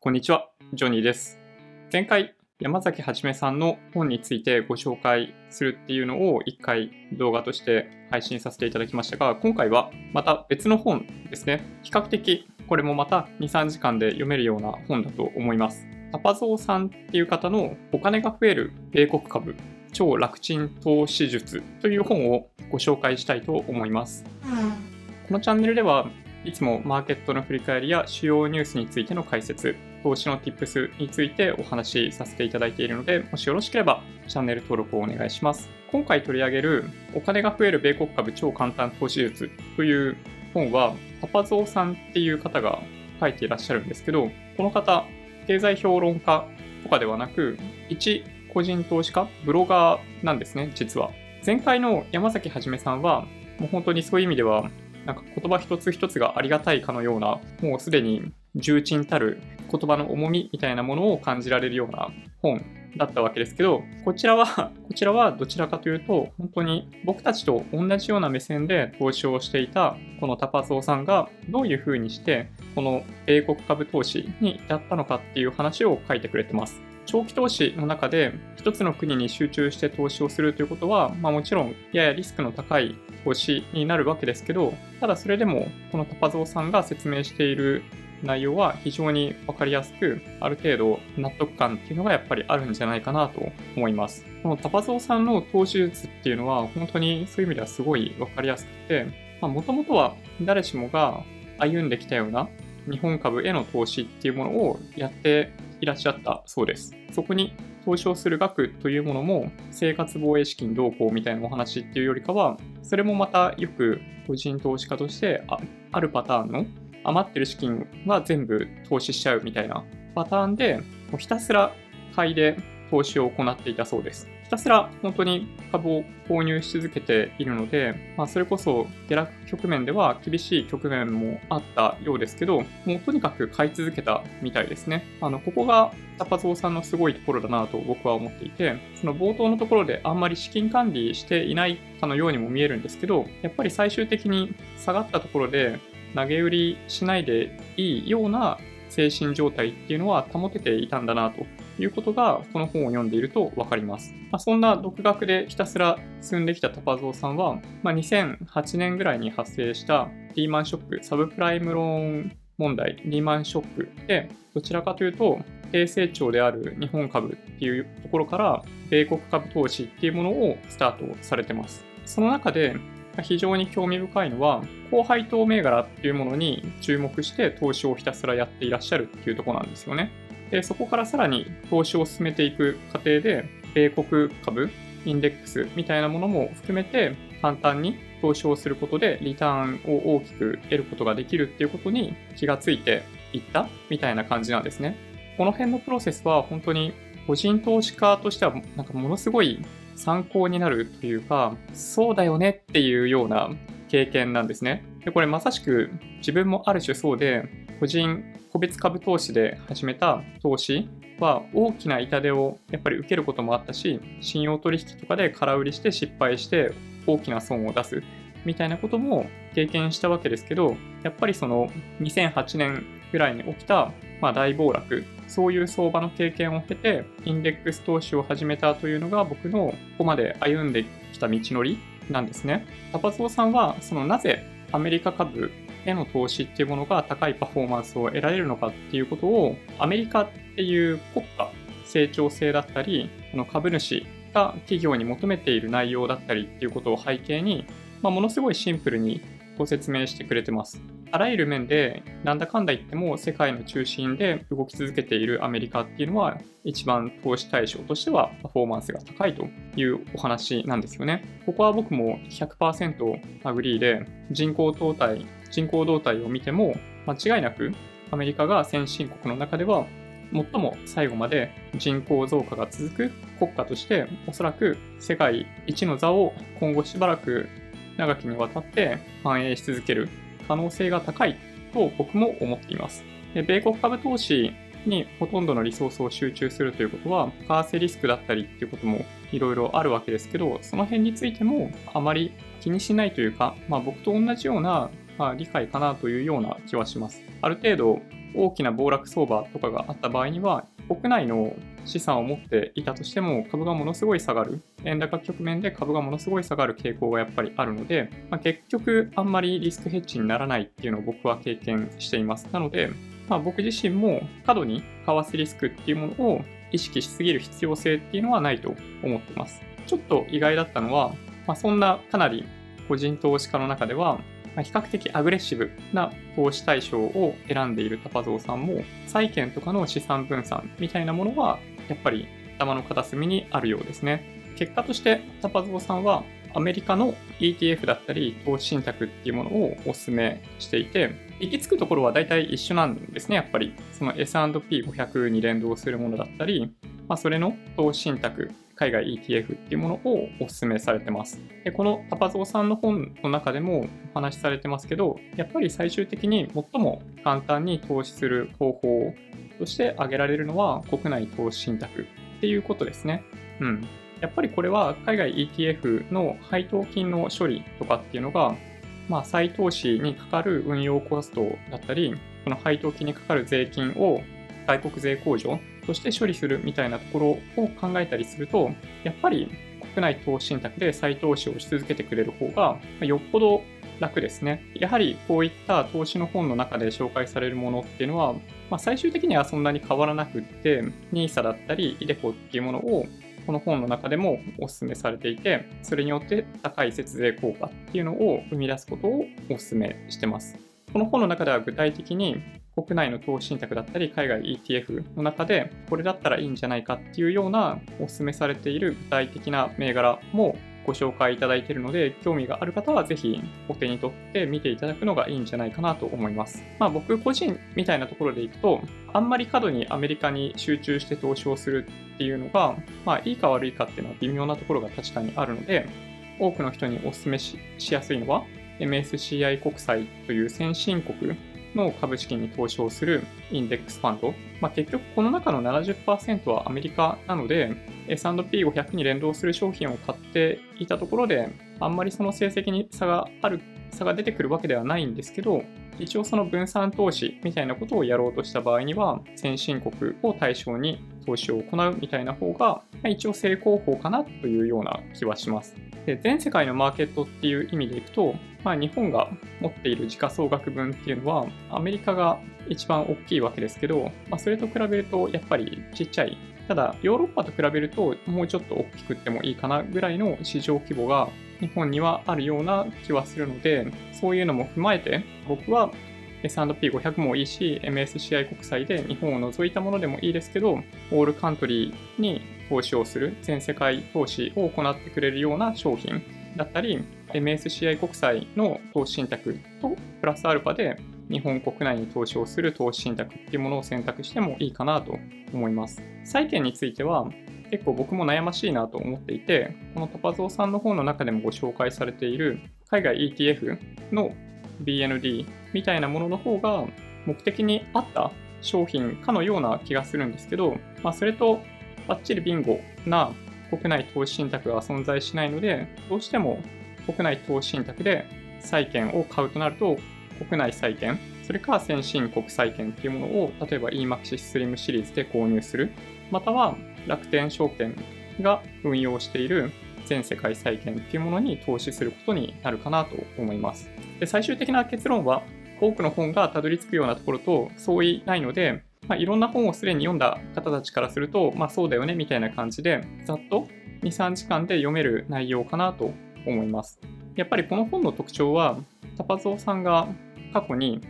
こんにちは、ジョニーです。前回、山崎はじめさんの本についてご紹介するっていうのを一回動画として配信させていただきましたが、今回はまた別の本ですね。比較的これもまた2、3時間で読めるような本だと思います。タパゾーさんっていう方のお金が増える米国株超楽ちん投資術という本をご紹介したいと思います。このチャンネルではいつもマーケットの振り返りや主要ニュースについての解説、投資の Tips についてお話しさせていただいているので、もしよろしければチャンネル登録をお願いします。今回取り上げるお金が増える米国株超簡単投資術という本は、パパゾーさんっていう方が書いていらっしゃるんですけど、この方、経済評論家とかではなく、一個人投資家、ブロガーなんですね、実は。前回の山崎はじめさんは、もう本当にそういう意味では、なんか言葉一つ一つがありがたいかのような、もうすでに重鎮たる言葉の重みみたいなものを感じられるような本だったわけですけど、こちらは、こちらはどちらかというと、本当に僕たちと同じような目線で投資をしていたこのタパゾーさんがどういうふうにしてこの米国株投資に至ったのかっていう話を書いてくれてます。長期投資の中で一つの国に集中して投資をするということは、まあ、もちろんややリスクの高い投資になるわけですけど、ただそれでもこのタパゾーさんが説明している内容は非常に分かりやすく、ある程度納得感っていうのがやっぱりあるんじゃないかなと思います。このタパゾーさんの投資術っていうのは本当にそういう意味ではすごい分かりやすくて、もともとは誰しもが歩んできたような日本株への投資っていうものをやっていらっしゃったそうです。そこに投資をする額というものも生活防衛資金動向みたいなお話っていうよりかは、それもまたよく個人投資家としてああるパターンの余ってる資金は全部投資しちゃうみたいなパターンで、もうひたすら買いで投資を行っていたそうです。ひたすら本当に株を購入し続けているので、まあ、それこそ下落局面では厳しい局面もあったようですけど、もうとにかく買い続けたみたいですね。あのここがタパゾーさんのすごいところだなと僕は思っていて、その冒頭のところであんまり資金管理していないかのようにも見えるんですけど、やっぱり最終的に下がったところで投げ売りしないでいいような精神状態っていうのは保てていたんだなということがこの本を読んでいると分かります。まあ、そんな独学でひたすら進んできたタパゾーさんは、まあ、2008年ぐらいに発生したリーマンショック、サブプライムローン問題、リーマンショックで、どちらかというと、低成長である日本株っていうところから、米国株投資っていうものをスタートされてます。その中で、非常に興味深いのは、高配当銘柄っていうものに注目して投資をひたすらやっていらっしゃるっていうとこなんですよね。で、そこからさらに投資を進めていく過程で、米国株、インデックスみたいなものも含めて簡単に投資をすることでリターンを大きく得ることができるっていうことに気がついていったみたいな感じなんですね。この辺のプロセスは本当に個人投資家としてはなんかものすごい参考になるというか、そうだよねっていうような経験なんですね。でこれまさしく自分もある種そうで、個人個別株投資で始めた投資は大きな痛手をやっぱり受けることもあったし、信用取引とかで空売りして失敗して大きな損を出すみたいなことも経験したわけですけど、やっぱりその2008年ぐらいに起きた、まあ、大暴落、そういう相場の経験を経て、インデックス投資を始めたというのが僕のここまで歩んできた道のりなんですね。タパゾーさんは、そのなぜアメリカ株への投資っていうものが高いパフォーマンスを得られるのかっていうことを、アメリカっていう国家、成長性だったり、この株主が企業に求めている内容だったりっていうことを背景に、まあ、ものすごいシンプルにご説明してくれてます。あらゆる面で、なんだかんだ言っても世界の中心で動き続けているアメリカっていうのは、一番投資対象としてはパフォーマンスが高いというお話なんですよね。ここは僕も100% agree で、人口動態、人口動態を見ても、間違いなくアメリカが先進国の中では最も最後まで人口増加が続く国家として、おそらく世界一の座を今後しばらく長きにわたって繁栄し続ける可能性が高いと僕も思っています。で米国株投資にほとんどのリソースを集中するということは、為替リスクだったりっていうこともいろいろあるわけですけど、その辺についてもあまり気にしないというか、まあ、僕と同じような、まあ、理解かなというような気はします。ある程度大きな暴落相場とかがあった場合には、国内の資産を持っていたとしても株がものすごい下がる、円高局面で株がものすごい下がる傾向がやっぱりあるので、まあ、結局あんまりリスクヘッジにならないっていうのを僕は経験しています。なので、まあ、僕自身も過度に為替リスクっていうものを意識しすぎる必要性っていうのはないと思ってます。ちょっと意外だったのは、まあ、そんなかなり個人投資家の中では、比較的アグレッシブな投資対象を選んでいるタパゾウさんも、債券とかの資産分散みたいなものは、やっぱり頭の片隅にあるようですね。結果としてタパゾウさんは、アメリカの ETF だったり投資信託っていうものをお勧めしていて、行き着くところは大体一緒なんですね、やっぱり。その S&P500 に連動するものだったり、まあ、それの投資信託海外 ETF っていうものをお勧めされてます。でこのタパゾウさんの本の中でもお話しされてますけど、やっぱり最終的に最も簡単に投資する方法として挙げられるのは国内投資信託っていうことですね。うん。やっぱりこれは海外 ETF の配当金の処理とかっていうのが、まあ、再投資にかかる運用コストだったり、この配当金にかかる税金を外国税控除として処理するみたいなところを考えたりすると、やっぱり国内投資信託で再投資をし続けてくれる方が、よっぽど楽ですね。やはりこういった投資の本の中で紹介されるものっていうのは、まあ、最終的にはそんなに変わらなくって、NISA だったり、iDeCo っていうものをこの本の中でもお勧めされていて、それによって高い節税効果っていうのを生み出すことをお勧めしてます。この本の中では具体的に国内の投資信託だったり海外 ETF の中でこれだったらいいんじゃないかっていうようなお勧めされている具体的な銘柄もご紹介いただいているので興味がある方はぜひお手に取って見ていただくのがいいんじゃないかなと思います。まあ僕個人みたいなところでいくとあんまり過度にアメリカに集中して投資をするっていうのがまあいいか悪いかっていうのは微妙なところが確かにあるので多くの人にお勧めしやすいのは MSCI 国債という先進国の株式に投資をするインデックスファンド。まあ、結局この中の70%はアメリカなので S&P500 に連動する商品を買っていたところであんまりその成績に差がある、差が出てくるわけではないんですけど、一応その分散投資みたいなことをやろうとした場合には先進国を対象に投資を行うみたいな方がま一応成功法かなというような気はします。で全世界のマーケットっていう意味でいくと、まあ、日本が持っている時価総額分っていうのはアメリカが一番大きいわけですけど、まあ、それと比べるとやっぱりちっちゃいただヨーロッパと比べるともうちょっと大きくってもいいかなぐらいの市場規模が日本にはあるような気はするのでそういうのも踏まえて僕は S&P500 もいいし MSCI 国債で日本を除いたものでもいいですけどオールカントリーに投資をする、全世界投資を行ってくれるような商品だったり、MSCI 国債の投資信託とプラスアルファで日本国内に投資をする投資信託っていうものを選択してもいいかなと思います。債券については結構僕も悩ましいなと思っていて、このトパゾウさんの方の中でもご紹介されている海外 ETF の BND みたいなものの方が目的に合った商品かのような気がするんですけど、まあ、それとバッチリビンゴな国内投資信託が存在しないので、どうしても国内投資信託で債券を買うとなると、国内債券、それか先進国債券っていうものを、例えば EMAXIS Slim シリーズで購入する、または楽天証券が運用している全世界債券っていうものに投資することになるかなと思います。で最終的な結論は、多くの本がたどり着くようなところと相違ないので、まあ、いろんな本をすでに読んだ方たちからすると、まあ、そうだよねみたいな感じで、ざっと2、3時間で読める内容かなと思います。やっぱりこの本の特徴は、タパゾウさんが過去に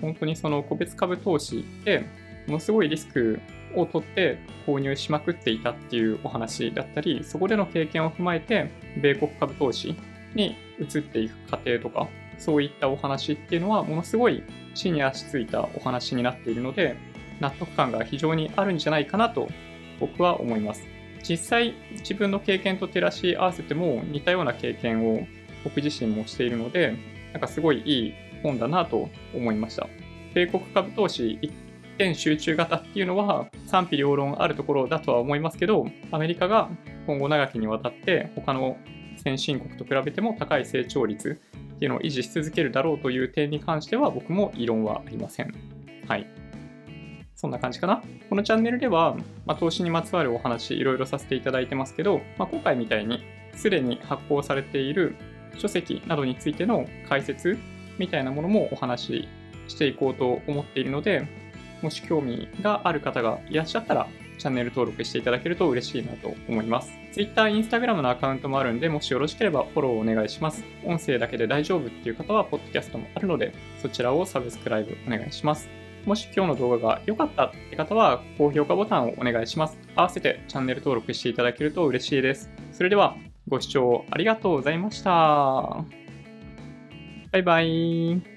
本当にその個別株投資でものすごいリスクを取って購入しまくっていたっていうお話だったり、そこでの経験を踏まえて、米国株投資に移っていく過程とか、そういったお話っていうのは、ものすごい地に足ついたお話になっているので、納得感が非常にあるんじゃないかなと僕は思います。実際自分の経験と照らし合わせても似たような経験を僕自身もしているので、なんかすごいいい本だなと思いました。米国株投資一点集中型っていうのは賛否両論あるところだとは思いますけど、アメリカが今後長きにわたって他の先進国と比べても高い成長率っていうのを維持し続けるだろうという点に関しては僕も異論はありません。はい。そんな感じかな？このチャンネルでは、まあ、投資にまつわるお話いろいろさせていただいてますけど、まあ、今回みたいにすでに発行されている書籍などについての解説みたいなものもお話ししていこうと思っているので、もし興味がある方がいらっしゃったら、チャンネル登録していただけると嬉しいなと思います。Twitter、Instagram のアカウントもあるんで、もしよろしければフォローお願いします。音声だけで大丈夫っていう方は、ポッドキャストもあるので、そちらをサブスクライブお願いします。もし今日の動画が良かったって方は、高評価ボタンをお願いします。合わせてチャンネル登録していただけると嬉しいです。それでは、ご視聴ありがとうございました。バイバイ。